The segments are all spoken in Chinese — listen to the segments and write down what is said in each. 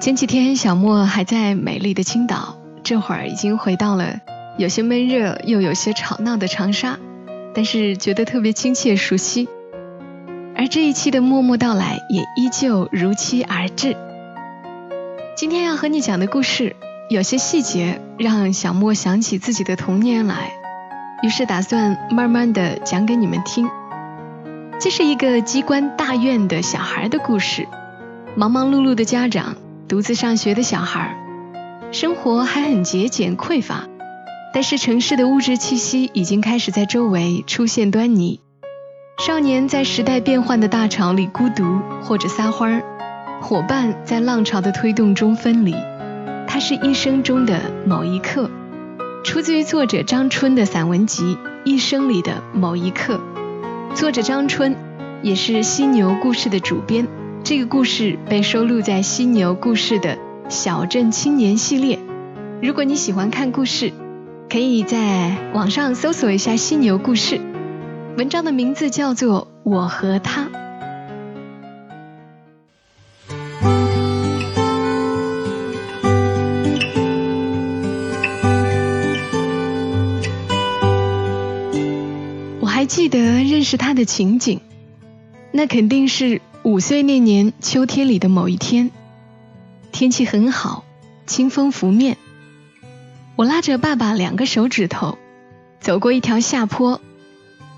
前几天小莫还在美丽的青岛，这会儿已经回到了有些闷热又有些吵闹的长沙，但是觉得特别亲切熟悉。而这一期的《默默到来》也依旧如期而至。今天要和你讲的故事，有些细节让小莫想起自己的童年来。于是打算慢慢的讲给你们听。这是一个机关大院的小孩的故事，忙忙碌碌的家长，独自上学的小孩，生活还很节俭匮乏，但是城市的物质气息已经开始在周围出现端倪。少年在时代变幻的大潮里孤独或者撒欢儿，伙伴在浪潮的推动中分离，它是一生中的某一刻。出自于作者张春的散文集《一生里的某一刻》，作者张春也是犀牛故事的主编。这个故事被收录在犀牛故事的小镇青年系列。如果你喜欢看故事，可以在网上搜索一下犀牛故事。文章的名字叫做《我和他》。我还记得认识他的情景，那肯定是五岁那年秋天里的某一天，天气很好，清风拂面。我拉着爸爸两个手指头，走过一条下坡，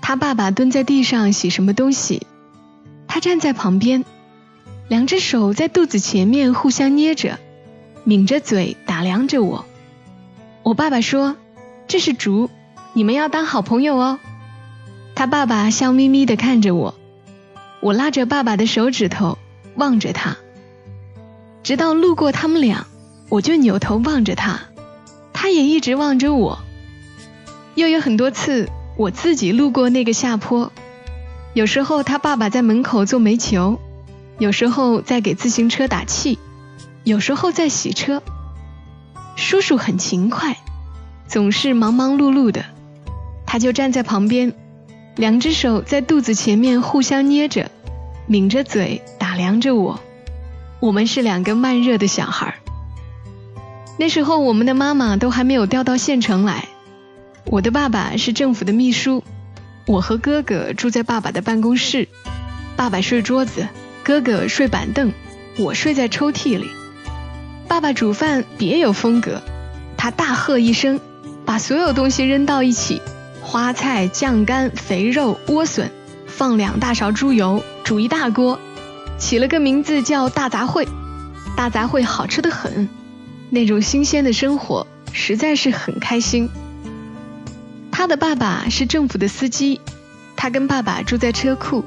他爸爸蹲在地上洗什么东西，他站在旁边，两只手在肚子前面互相捏着，抿着嘴打量着我。我爸爸说：“这是竹，你们要当好朋友哦。”他爸爸笑眯眯地看着我，我拉着爸爸的手指头望着他，直到路过他们俩，我就扭头望着他，他也一直望着我。又有很多次我自己路过那个下坡，有时候他爸爸在门口做煤球，有时候在给自行车打气，有时候在洗车。叔叔很勤快，总是忙忙碌碌的，他就站在旁边。两只手在肚子前面互相捏着，抿着嘴打量着我。我们是两个慢热的小孩。那时候我们的妈妈都还没有调到县城来，我的爸爸是政府的秘书，我和哥哥住在爸爸的办公室。爸爸睡桌子，哥哥睡板凳，我睡在抽屉里。爸爸煮饭别有风格，他大喝一声，把所有东西扔到一起。花菜、酱干、肥肉、莴笋，放两大勺猪油，煮一大锅，起了个名字叫大杂烩。大杂烩好吃的很，那种新鲜的生活实在是很开心。他的爸爸是政府的司机，他跟爸爸住在车库。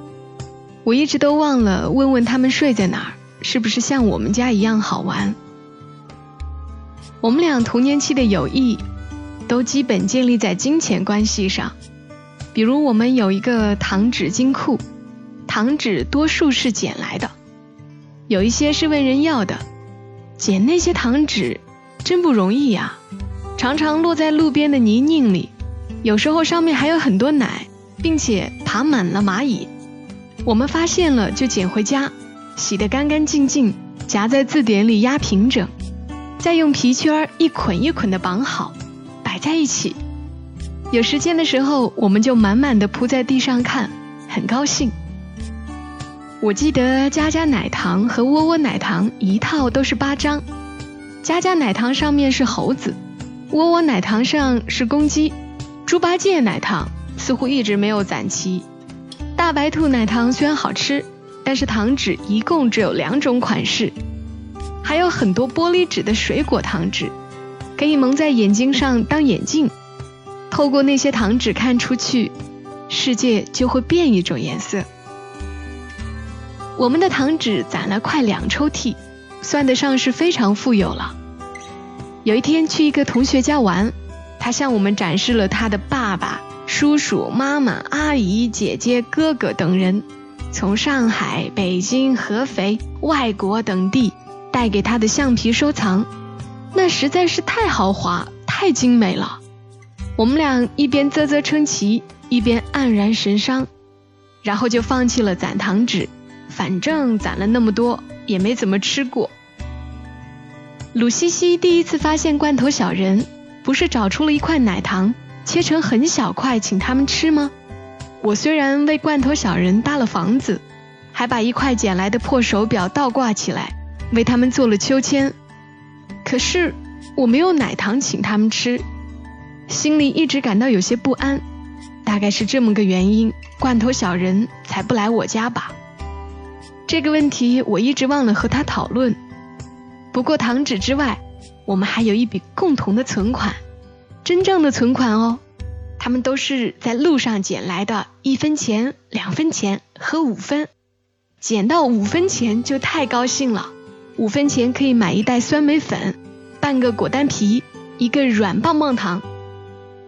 我一直都忘了问问他们睡在哪儿，是不是像我们家一样好玩。我们俩童年期的友谊。都基本建立在金钱关系上，比如我们有一个糖纸金库，糖纸多数是捡来的，有一些是问人要的。捡那些糖纸真不容易呀，常常落在路边的泥泞里，有时候上面还有很多奶，并且爬满了蚂蚁。我们发现了就捡回家，洗得干干净净，夹在字典里压平整，再用皮圈一捆一捆的绑好。摆在一起，有时间的时候，我们就满满的铺在地上看，很高兴。我记得家家奶糖和窝窝奶糖一套都是八张，家家奶糖上面是猴子，窝窝奶糖上是公鸡，猪八戒奶糖似乎一直没有攒齐。大白兔奶糖虽然好吃，但是糖纸一共只有两种款式，还有很多玻璃纸的水果糖纸。可以蒙在眼睛上当眼镜，透过那些糖纸看出去，世界就会变一种颜色。我们的糖纸攒了快两抽屉，算得上是非常富有了。有一天去一个同学家玩，他向我们展示了他的爸爸、叔叔、妈妈、阿姨、姐姐、哥哥等人从上海、北京、合肥、外国等地带给他的橡皮收藏，那实在是太豪华、太精美了。我们俩一边啧啧称奇，一边黯然神伤，然后就放弃了攒糖纸，反正攒了那么多也没怎么吃过。鲁西西第一次发现罐头小人，不是找出了一块奶糖，切成很小块请他们吃吗？我虽然为罐头小人搭了房子，还把一块捡来的破手表倒挂起来，为他们做了秋千，可是我没有奶糖请他们吃，心里一直感到有些不安。大概是这么个原因，罐头小人才不来我家吧？这个问题我一直忘了和他讨论。不过糖纸之外，我们还有一笔共同的存款，真正的存款哦。他们都是在路上捡来的，一分钱、两分钱和五分。捡到五分钱就太高兴了，五分钱可以买一袋酸梅粉、半个果丹皮、一个软棒棒糖。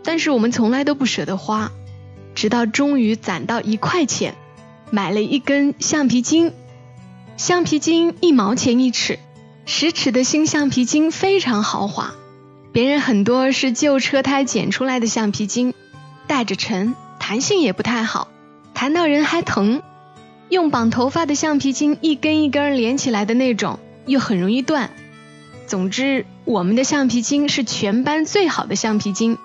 但是我们从来都不舍得花，直到终于攒到一块钱，买了一根橡皮筋。橡皮筋一毛钱一尺。十尺的新橡皮筋非常豪华，别人很多是旧车胎剪出来的橡皮筋，带着沉，弹性也不太好，弹到人还疼。用绑头发的橡皮筋一根一根连起来的那种，又很容易断。总之，我们的橡皮筋是全班最好的橡皮筋。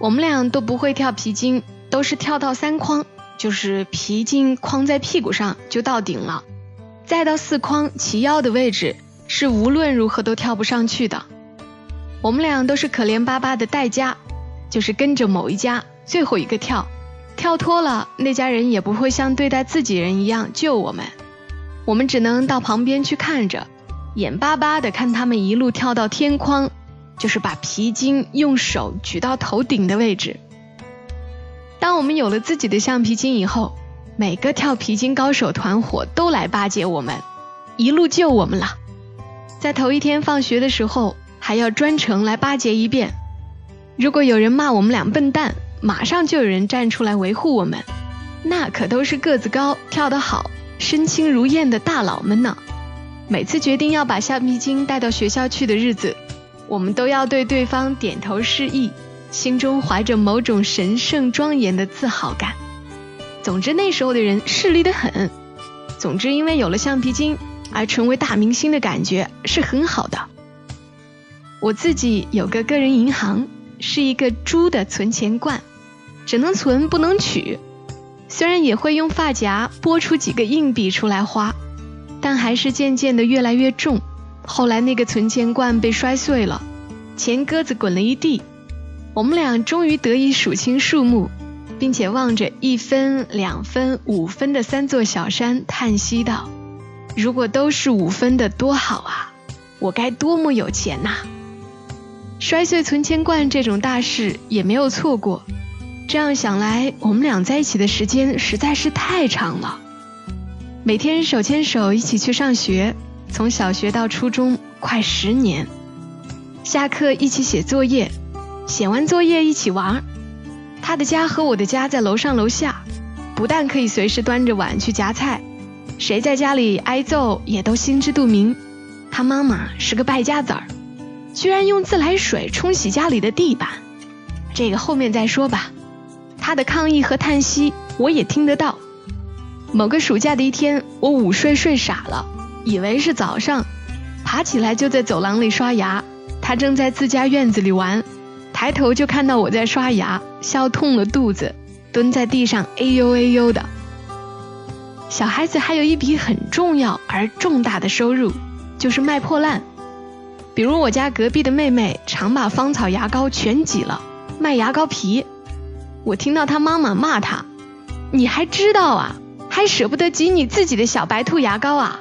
我们俩都不会跳皮筋，都是跳到三框，就是皮筋框在屁股上就到顶了，再到四框齐腰的位置。是无论如何都跳不上去的。我们俩都是可怜巴巴的代家，就是跟着某一家最后一个跳，跳脱了那家人也不会像对待自己人一样救我们，我们只能到旁边去看着，眼巴巴的看他们一路跳到天框，就是把皮筋用手举到头顶的位置。当我们有了自己的橡皮筋以后，每个跳皮筋高手团伙都来巴结我们，一路救我们了。在头一天放学的时候，还要专程来巴结一遍。如果有人骂我们俩笨蛋，马上就有人站出来维护我们。那可都是个子高、跳得好、身轻如燕的大佬们呢。每次决定要把橡皮筋带到学校去的日子，我们都要对对方点头示意，心中怀着某种神圣庄严的自豪感。总之，那时候的人势利得很。总之，因为有了橡皮筋。而成为大明星的感觉是很好的。我自己有个个人银行，是一个猪的存钱罐，只能存不能取。虽然也会用发夹拨出几个硬币出来花，但还是渐渐的越来越重。后来那个存钱罐被摔碎了，钱鸽子滚了一地。我们俩终于得以数清数目，并且望着一分、两分、五分的三座小山，叹息道。如果都是五分的多好啊！我该多么有钱呐！摔碎存钱罐这种大事也没有错过。这样想来，我们俩在一起的时间实在是太长了。每天手牵手一起去上学，从小学到初中快十年。下课一起写作业，写完作业一起玩。他的家和我的家在楼上楼下，不但可以随时端着碗去夹菜。谁在家里挨揍也都心知肚明。他妈妈是个败家子儿，居然用自来水冲洗家里的地板，这个后面再说吧。他的抗议和叹息我也听得到。某个暑假的一天，我午睡睡傻了，以为是早上，爬起来就在走廊里刷牙。他正在自家院子里玩，抬头就看到我在刷牙，笑痛了肚子，蹲在地上哎呦哎呦的。小孩子还有一笔很重要而重大的收入，就是卖破烂。比如我家隔壁的妹妹常把芳草牙膏全挤了，卖牙膏皮。我听到他妈妈骂他：“你还知道啊？还舍不得挤你自己的小白兔牙膏啊？”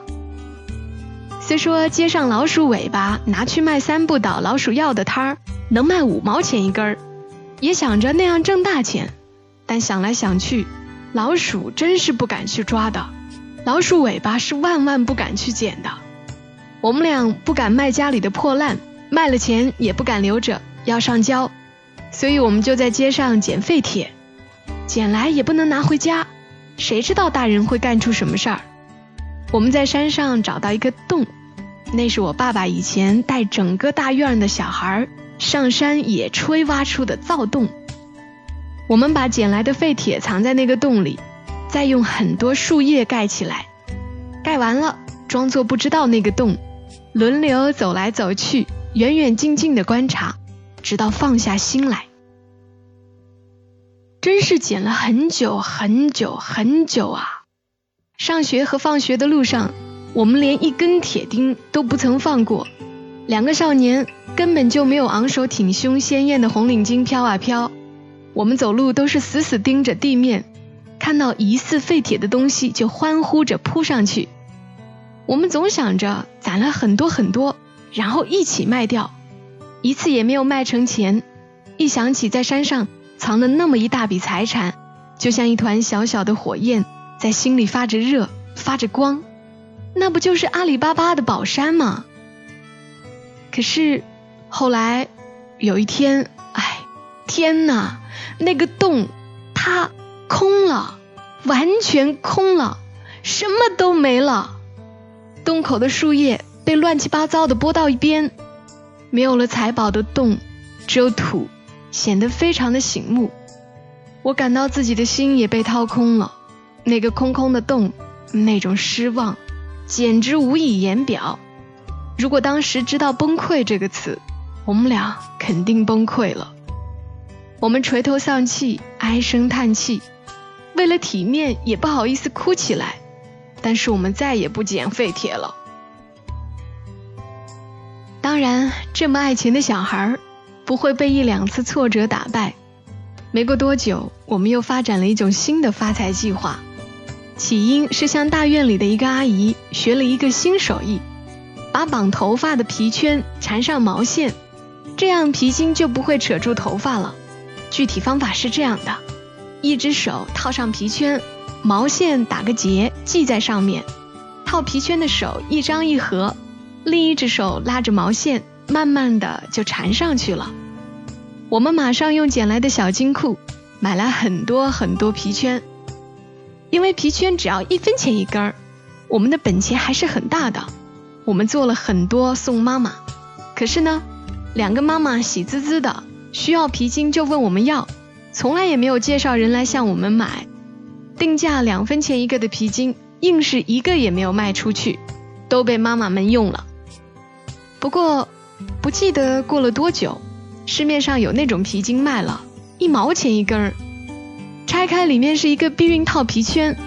虽说街上老鼠尾巴拿去卖三不倒老鼠药的摊儿能卖五毛钱一根儿，也想着那样挣大钱，但想来想去。老鼠真是不敢去抓的，老鼠尾巴是万万不敢去捡的。我们俩不敢卖家里的破烂，卖了钱也不敢留着，要上交，所以我们就在街上捡废铁，捡来也不能拿回家，谁知道大人会干出什么事儿？我们在山上找到一个洞，那是我爸爸以前带整个大院的小孩上山野炊挖出的灶洞。我们把捡来的废铁藏在那个洞里，再用很多树叶盖起来，盖完了装作不知道那个洞，轮流走来走去，远远近近的观察，直到放下心来。真是捡了很久很久很久啊！上学和放学的路上，我们连一根铁钉都不曾放过。两个少年根本就没有昂首挺胸、鲜艳的红领巾飘啊飘。我们走路都是死死盯着地面，看到疑似废铁的东西就欢呼着扑上去。我们总想着攒了很多很多，然后一起卖掉，一次也没有卖成钱。一想起在山上藏了那么一大笔财产，就像一团小小的火焰。在心里发着热，发着光，那不就是阿里巴巴的宝山吗？可是后来有一天，哎，天哪，那个洞它空了，完全空了，什么都没了。洞口的树叶被乱七八糟的拨到一边，没有了财宝的洞，只有土，显得非常的醒目。我感到自己的心也被掏空了。那个空空的洞，那种失望，简直无以言表。如果当时知道“崩溃”这个词，我们俩肯定崩溃了。我们垂头丧气，唉声叹气，为了体面也不好意思哭起来。但是我们再也不捡废铁了。当然，这么爱钱的小孩不会被一两次挫折打败。没过多久，我们又发展了一种新的发财计划。起因是向大院里的一个阿姨学了一个新手艺，把绑头发的皮圈缠上毛线，这样皮筋就不会扯住头发了。具体方法是这样的：一只手套上皮圈，毛线打个结系在上面，套皮圈的手一张一合，另一只手拉着毛线，慢慢的就缠上去了。我们马上用捡来的小金库买来很多很多皮圈。因为皮圈只要一分钱一根儿，我们的本钱还是很大的。我们做了很多送妈妈，可是呢，两个妈妈喜滋滋的，需要皮筋就问我们要，从来也没有介绍人来向我们买。定价两分钱一个的皮筋，硬是一个也没有卖出去，都被妈妈们用了。不过，不记得过了多久，市面上有那种皮筋卖了，一毛钱一根儿。拆开里面是一个避孕套皮圈，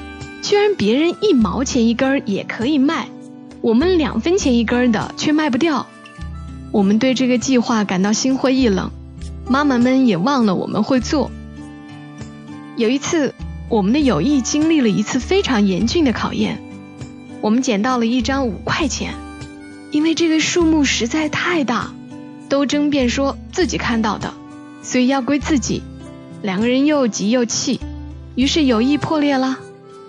居然别人一毛钱一根儿也可以卖，我们两分钱一根儿的却卖不掉。我们对这个计划感到心灰意冷，妈妈们也忘了我们会做。有一次，我们的友谊经历了一次非常严峻的考验。我们捡到了一张五块钱，因为这个数目实在太大，都争辩说自己看到的，所以要归自己。两个人又急又气，于是友谊破裂了。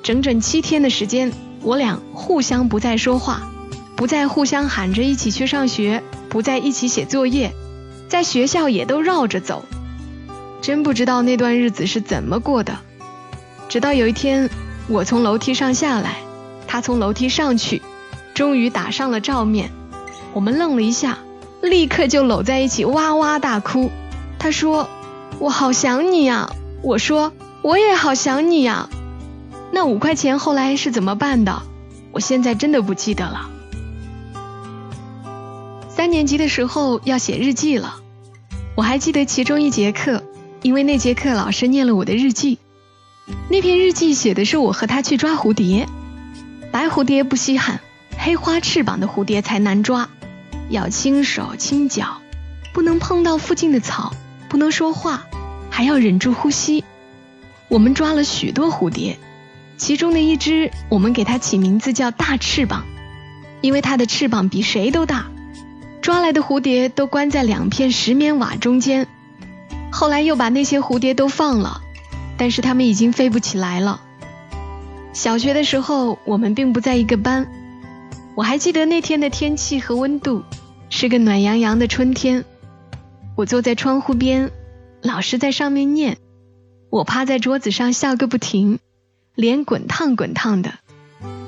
整整七天的时间，我俩互相不再说话，不再互相喊着一起去上学，不再一起写作业，在学校也都绕着走。真不知道那段日子是怎么过的。直到有一天，我从楼梯上下来，他从楼梯上去，终于打上了照面。我们愣了一下，立刻就搂在一起哇哇大哭。他说。我好想你呀！我说我也好想你呀。那五块钱后来是怎么办的？我现在真的不记得了。三年级的时候要写日记了，我还记得其中一节课，因为那节课老师念了我的日记。那篇日记写的是我和他去抓蝴蝶，白蝴蝶不稀罕，黑花翅膀的蝴蝶才难抓，要轻手轻脚，不能碰到附近的草。不能说话，还要忍住呼吸。我们抓了许多蝴蝶，其中的一只，我们给它起名字叫大翅膀，因为它的翅膀比谁都大。抓来的蝴蝶都关在两片石棉瓦中间。后来又把那些蝴蝶都放了，但是它们已经飞不起来了。小学的时候，我们并不在一个班。我还记得那天的天气和温度，是个暖洋洋的春天，我坐在窗户边，老师在上面念，我趴在桌子上笑个不停，脸滚烫滚烫的。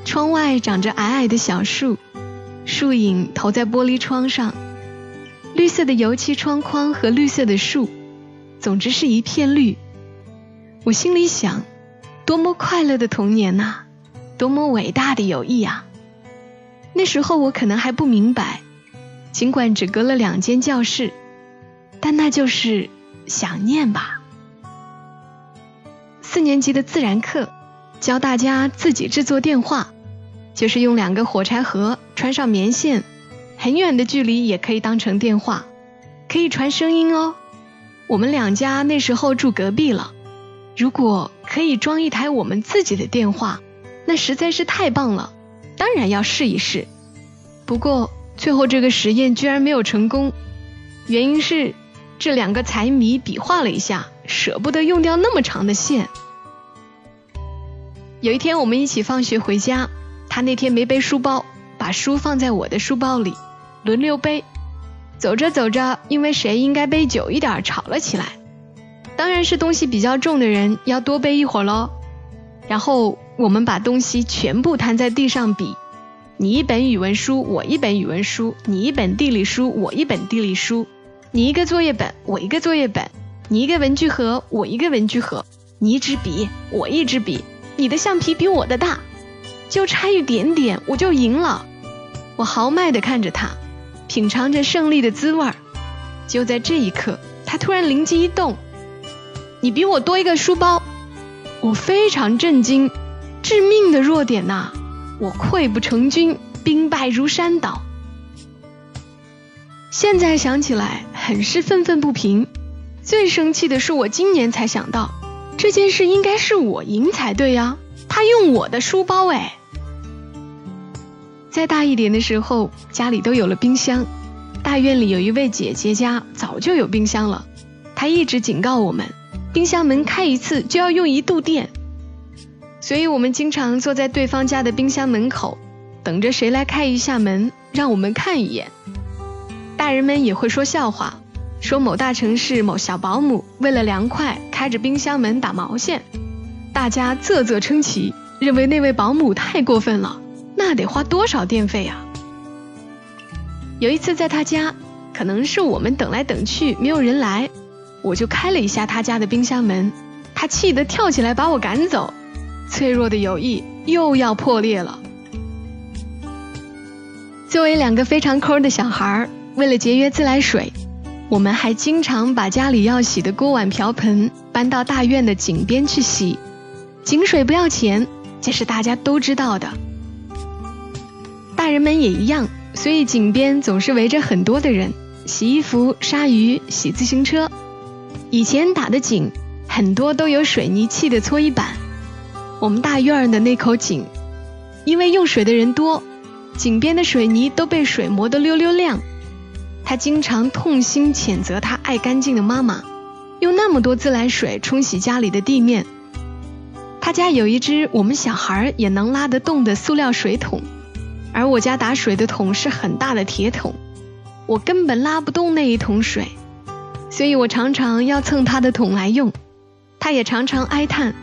窗外长着矮矮的小树，树影投在玻璃窗上，绿色的油漆窗框和绿色的树，总之是一片绿。我心里想，多么快乐的童年呐，多么伟大的友谊啊！那时候我可能还不明白。尽管只隔了两间教室，但那就是想念吧。四年级的自然课教大家自己制作电话，就是用两个火柴盒穿上棉线，很远的距离也可以当成电话，可以传声音哦。我们两家那时候住隔壁了，如果可以装一台我们自己的电话，那实在是太棒了，当然要试一试。不过。最后这个实验居然没有成功，原因是这两个财迷比划了一下，舍不得用掉那么长的线。有一天我们一起放学回家，他那天没背书包，把书放在我的书包里，轮流背。走着走着，因为谁应该背久一点吵了起来，当然是东西比较重的人要多背一会儿喽。然后我们把东西全部摊在地上比。你一本语文书，我一本语文书；你一本地理书，我一本地理书；你一个作业本，我一个作业本；你一个文具盒，我一个文具盒；你一支笔，我一支笔；你的橡皮比我的大，就差一点点，我就赢了。我豪迈地看着他，品尝着胜利的滋味儿。就在这一刻，他突然灵机一动：“你比我多一个书包。”我非常震惊，致命的弱点呐！我溃不成军，兵败如山倒。现在想起来，很是愤愤不平。最生气的是，我今年才想到，这件事应该是我赢才对呀。他用我的书包哎。再大一点的时候，家里都有了冰箱。大院里有一位姐姐家早就有冰箱了，她一直警告我们，冰箱门开一次就要用一度电。所以我们经常坐在对方家的冰箱门口，等着谁来开一下门，让我们看一眼。大人们也会说笑话，说某大城市某小保姆为了凉快开着冰箱门打毛线，大家啧啧称奇，认为那位保姆太过分了，那得花多少电费啊？有一次在他家，可能是我们等来等去没有人来，我就开了一下他家的冰箱门，他气得跳起来把我赶走。脆弱的友谊又要破裂了。作为两个非常抠的小孩儿，为了节约自来水，我们还经常把家里要洗的锅碗瓢盆搬到大院的井边去洗。井水不要钱，这是大家都知道的。大人们也一样，所以井边总是围着很多的人洗衣服、杀鱼、洗自行车。以前打的井很多都有水泥砌的搓衣板。我们大院儿的那口井，因为用水的人多，井边的水泥都被水磨得溜溜亮。他经常痛心谴责他爱干净的妈妈，用那么多自来水冲洗家里的地面。他家有一只我们小孩也能拉得动的塑料水桶，而我家打水的桶是很大的铁桶，我根本拉不动那一桶水，所以我常常要蹭他的桶来用。他也常常哀叹。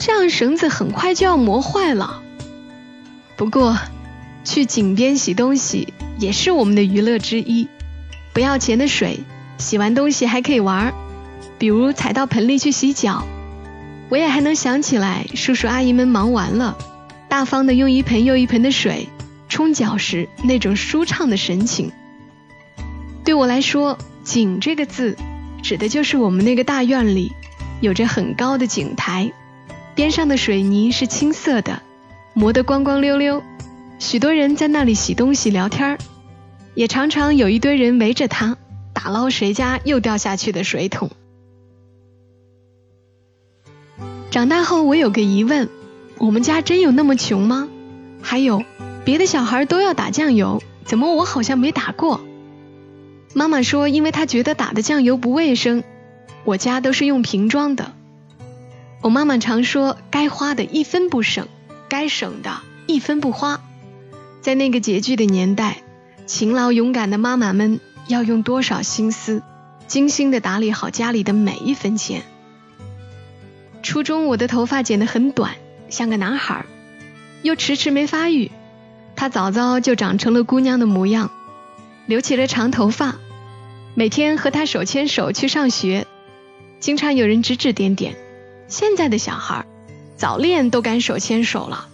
这样绳子很快就要磨坏了。不过，去井边洗东西也是我们的娱乐之一。不要钱的水，洗完东西还可以玩，比如踩到盆里去洗脚。我也还能想起来，叔叔阿姨们忙完了，大方的用一盆又一盆的水冲脚时那种舒畅的神情。对我来说，井这个字，指的就是我们那个大院里有着很高的井台。边上的水泥是青色的，磨得光光溜溜。许多人在那里洗东西、聊天也常常有一堆人围着它打捞谁家又掉下去的水桶。长大后，我有个疑问：我们家真有那么穷吗？还有，别的小孩都要打酱油，怎么我好像没打过？妈妈说，因为她觉得打的酱油不卫生。我家都是用瓶装的。我妈妈常说：“该花的一分不省，该省的一分不花。”在那个拮据的年代，勤劳勇敢的妈妈们要用多少心思，精心的打理好家里的每一分钱。初中我的头发剪得很短，像个男孩，又迟迟没发育，他早早就长成了姑娘的模样，留起了长头发。每天和他手牵手去上学，经常有人指指点点。现在的小孩，早恋都敢手牵手了。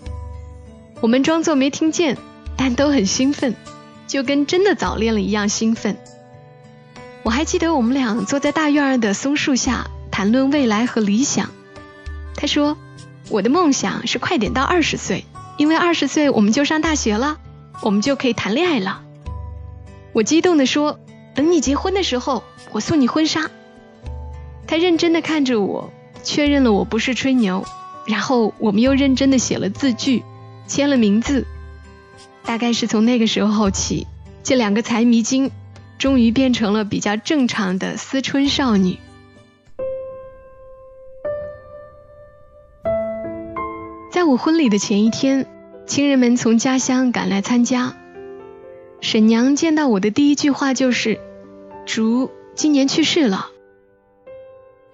我们装作没听见，但都很兴奋，就跟真的早恋了一样兴奋。我还记得我们俩坐在大院的松树下谈论未来和理想。他说：“我的梦想是快点到二十岁，因为二十岁我们就上大学了，我们就可以谈恋爱了。”我激动地说。等你结婚的时候，我送你婚纱。他认真的看着我，确认了我不是吹牛，然后我们又认真的写了字据，签了名字。大概是从那个时候起，这两个财迷精终于变成了比较正常的思春少女。在我婚礼的前一天，亲人们从家乡赶来参加。沈娘见到我的第一句话就是。竹今年去世了。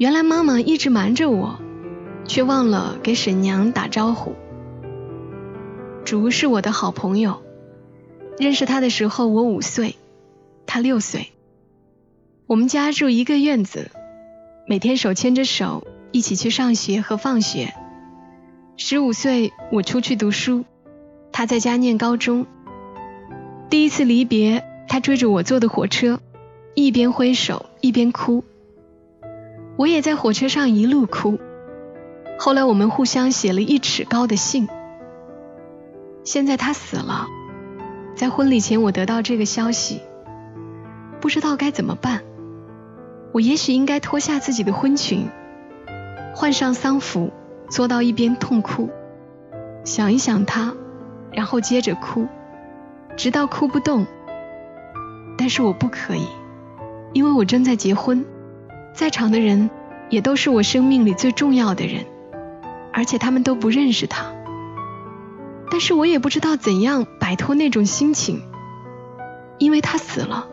原来妈妈一直瞒着我，却忘了给沈娘打招呼。竹是我的好朋友，认识他的时候我五岁，他六岁。我们家住一个院子，每天手牵着手一起去上学和放学。十五岁我出去读书，他在家念高中。第一次离别，他追着我坐的火车。一边挥手一边哭，我也在火车上一路哭。后来我们互相写了一尺高的信。现在他死了，在婚礼前我得到这个消息，不知道该怎么办。我也许应该脱下自己的婚裙，换上丧服，坐到一边痛哭，想一想他，然后接着哭，直到哭不动。但是我不可以。因为我正在结婚，在场的人也都是我生命里最重要的人，而且他们都不认识他。但是我也不知道怎样摆脱那种心情，因为他死了，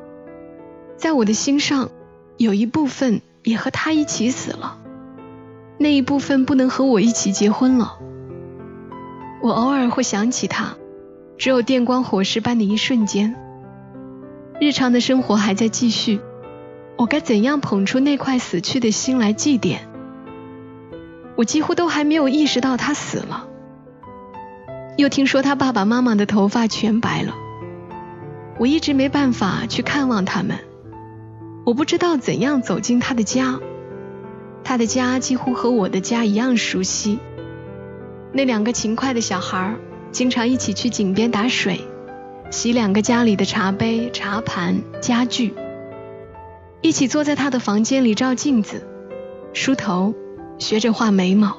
在我的心上有一部分也和他一起死了，那一部分不能和我一起结婚了。我偶尔会想起他，只有电光火石般的一瞬间。日常的生活还在继续。我该怎样捧出那块死去的心来祭奠？我几乎都还没有意识到他死了，又听说他爸爸妈妈的头发全白了。我一直没办法去看望他们，我不知道怎样走进他的家。他的家几乎和我的家一样熟悉。那两个勤快的小孩经常一起去井边打水，洗两个家里的茶杯、茶盘、家具。一起坐在他的房间里照镜子，梳头，学着画眉毛，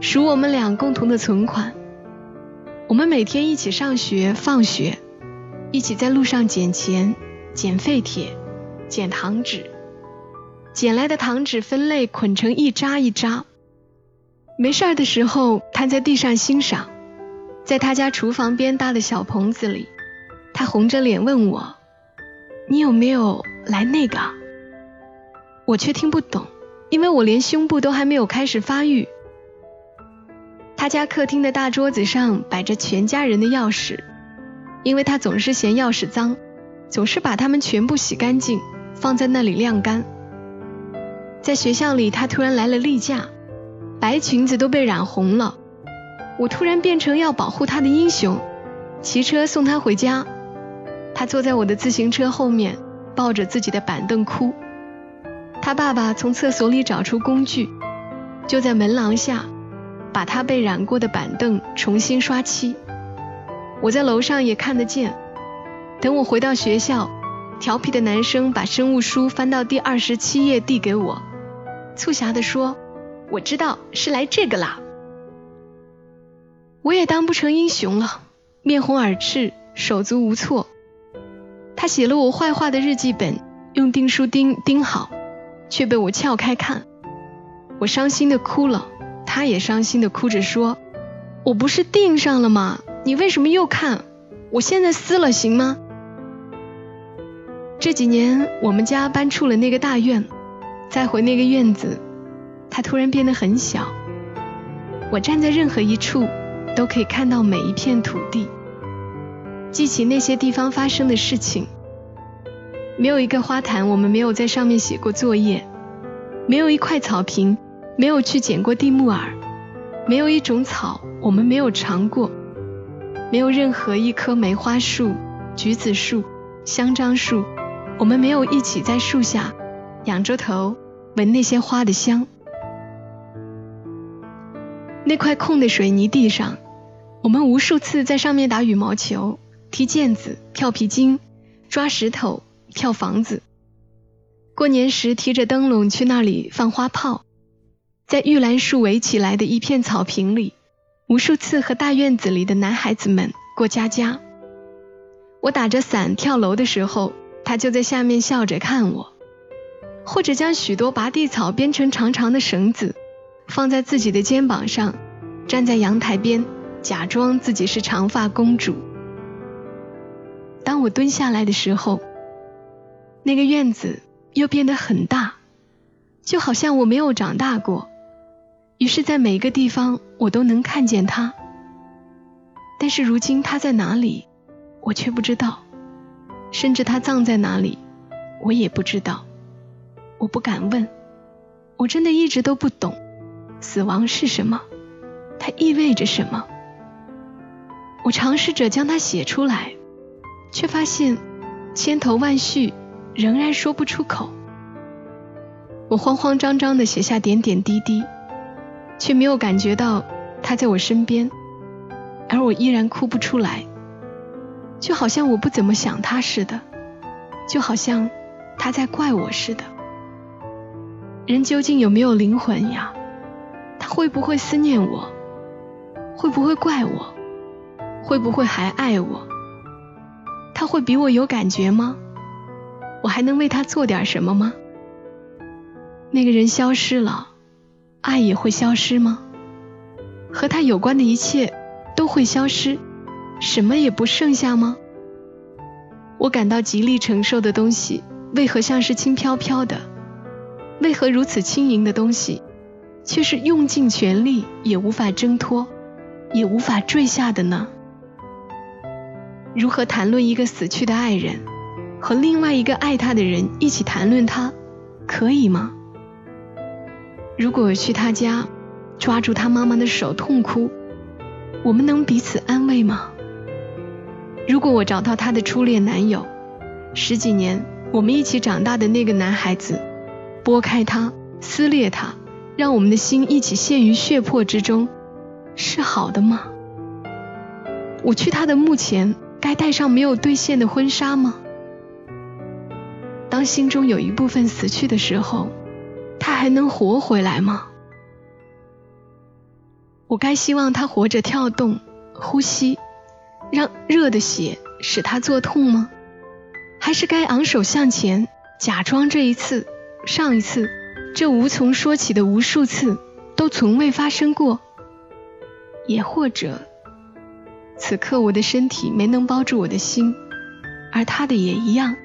数我们俩共同的存款。我们每天一起上学放学，一起在路上捡钱、捡废铁、捡糖纸，捡来的糖纸分类捆成一扎一扎。没事儿的时候摊在地上欣赏。在他家厨房边搭的小棚子里，他红着脸问我：“你有没有？”来那个，我却听不懂，因为我连胸部都还没有开始发育。他家客厅的大桌子上摆着全家人的钥匙，因为他总是嫌钥匙脏，总是把它们全部洗干净，放在那里晾干。在学校里，他突然来了例假，白裙子都被染红了，我突然变成要保护他的英雄，骑车送他回家。他坐在我的自行车后面。抱着自己的板凳哭，他爸爸从厕所里找出工具，就在门廊下把他被染过的板凳重新刷漆。我在楼上也看得见。等我回到学校，调皮的男生把生物书翻到第二十七页递给我，促狭地说：“我知道是来这个啦。”我也当不成英雄了，面红耳赤，手足无措。他写了我坏话的日记本，用订书钉钉好，却被我撬开看。我伤心的哭了，他也伤心的哭着说：“我不是订上了吗？你为什么又看？我现在撕了行吗？这几年我们家搬出了那个大院，再回那个院子，它突然变得很小。我站在任何一处，都可以看到每一片土地，记起那些地方发生的事情。没有一个花坛，我们没有在上面写过作业；没有一块草坪，没有去捡过地木耳；没有一种草，我们没有尝过；没有任何一棵梅花树、橘子树、香樟树。我们没有一起在树下仰着头闻那些花的香。那块空的水泥地上，我们无数次在上面打羽毛球、踢毽子、跳皮筋、抓石头、跳房子。过年时提着灯笼去那里放花炮，在玉兰树围起来的一片草坪里，无数次和大院子里的男孩子们过家家。我打着伞跳楼的时候。他就在下面笑着看我，或者将许多拔地草编成长长的绳子，放在自己的肩膀上，站在阳台边，假装自己是长发公主。当我蹲下来的时候，那个院子又变得很大，就好像我没有长大过。于是，在每一个地方我都能看见他，但是如今他在哪里，我却不知道。甚至他葬在哪里，我也不知道。我不敢问，我真的一直都不懂，死亡是什么，它意味着什么。我尝试着将它写出来，却发现千头万绪，仍然说不出口。我慌慌张张地写下点点滴滴，却没有感觉到他在我身边，而我依然哭不出来。就好像我不怎么想他似的，就好像他在怪我似的。人究竟有没有灵魂呀？他会不会思念我？会不会怪我？会不会还爱我？他会比我有感觉吗？我还能为他做点什么吗？那个人消失了，爱也会消失吗？和他有关的一切都会消失？什么也不剩下吗？我感到极力承受的东西，为何像是轻飘飘的？为何如此轻盈的东西，却是用尽全力也无法挣脱，也无法坠下的呢？如何谈论一个死去的爱人，和另外一个爱他的人一起谈论他，可以吗？如果我去他家，抓住他妈妈的手痛哭，我们能彼此安慰吗？如果我找到他的初恋男友，十几年我们一起长大的那个男孩子，拨开他，撕裂他，让我们的心一起陷于血泊之中，是好的吗？我去他的墓前，该戴上没有兑现的婚纱吗？当心中有一部分死去的时候，他还能活回来吗？我该希望他活着跳动，呼吸。让热的血使他作痛吗？还是该昂首向前，假装这一次、上一次、这无从说起的无数次都从未发生过？也或者，此刻我的身体没能包住我的心，而他的也一样，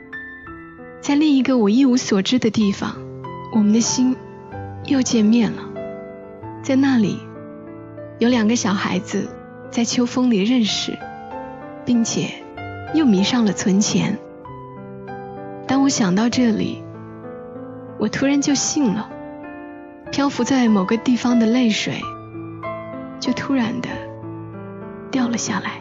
在另一个我一无所知的地方，我们的心又见面了。在那里，有两个小孩子在秋风里认识。并且又迷上了存钱。当我想到这里，我突然就信了，漂浮在某个地方的泪水就突然的掉了下来。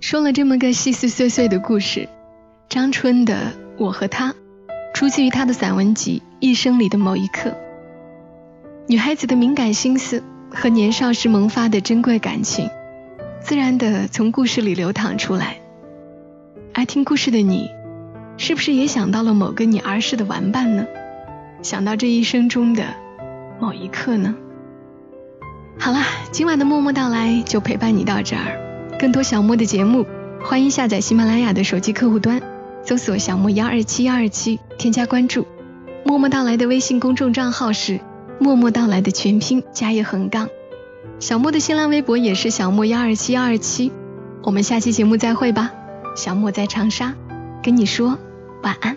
说了这么个细细碎碎的故事，张春的《我和他》出自于他的散文集《一生里的某一刻》。女孩子的敏感心思和年少时萌发的珍贵感情，自然的从故事里流淌出来。爱听故事的你，是不是也想到了某个你儿时的玩伴呢？想到这一生中的某一刻呢？好了，今晚的默默到来就陪伴你到这儿。更多小莫的节目，欢迎下载喜马拉雅的手机客户端。搜索“小莫幺二七幺二七”，添加关注。默默到来的微信公众账号是“默默到来”的全拼加一横杠。小莫的新浪微博也是小莫幺二七幺二七。我们下期节目再会吧。小莫在长沙，跟你说晚安。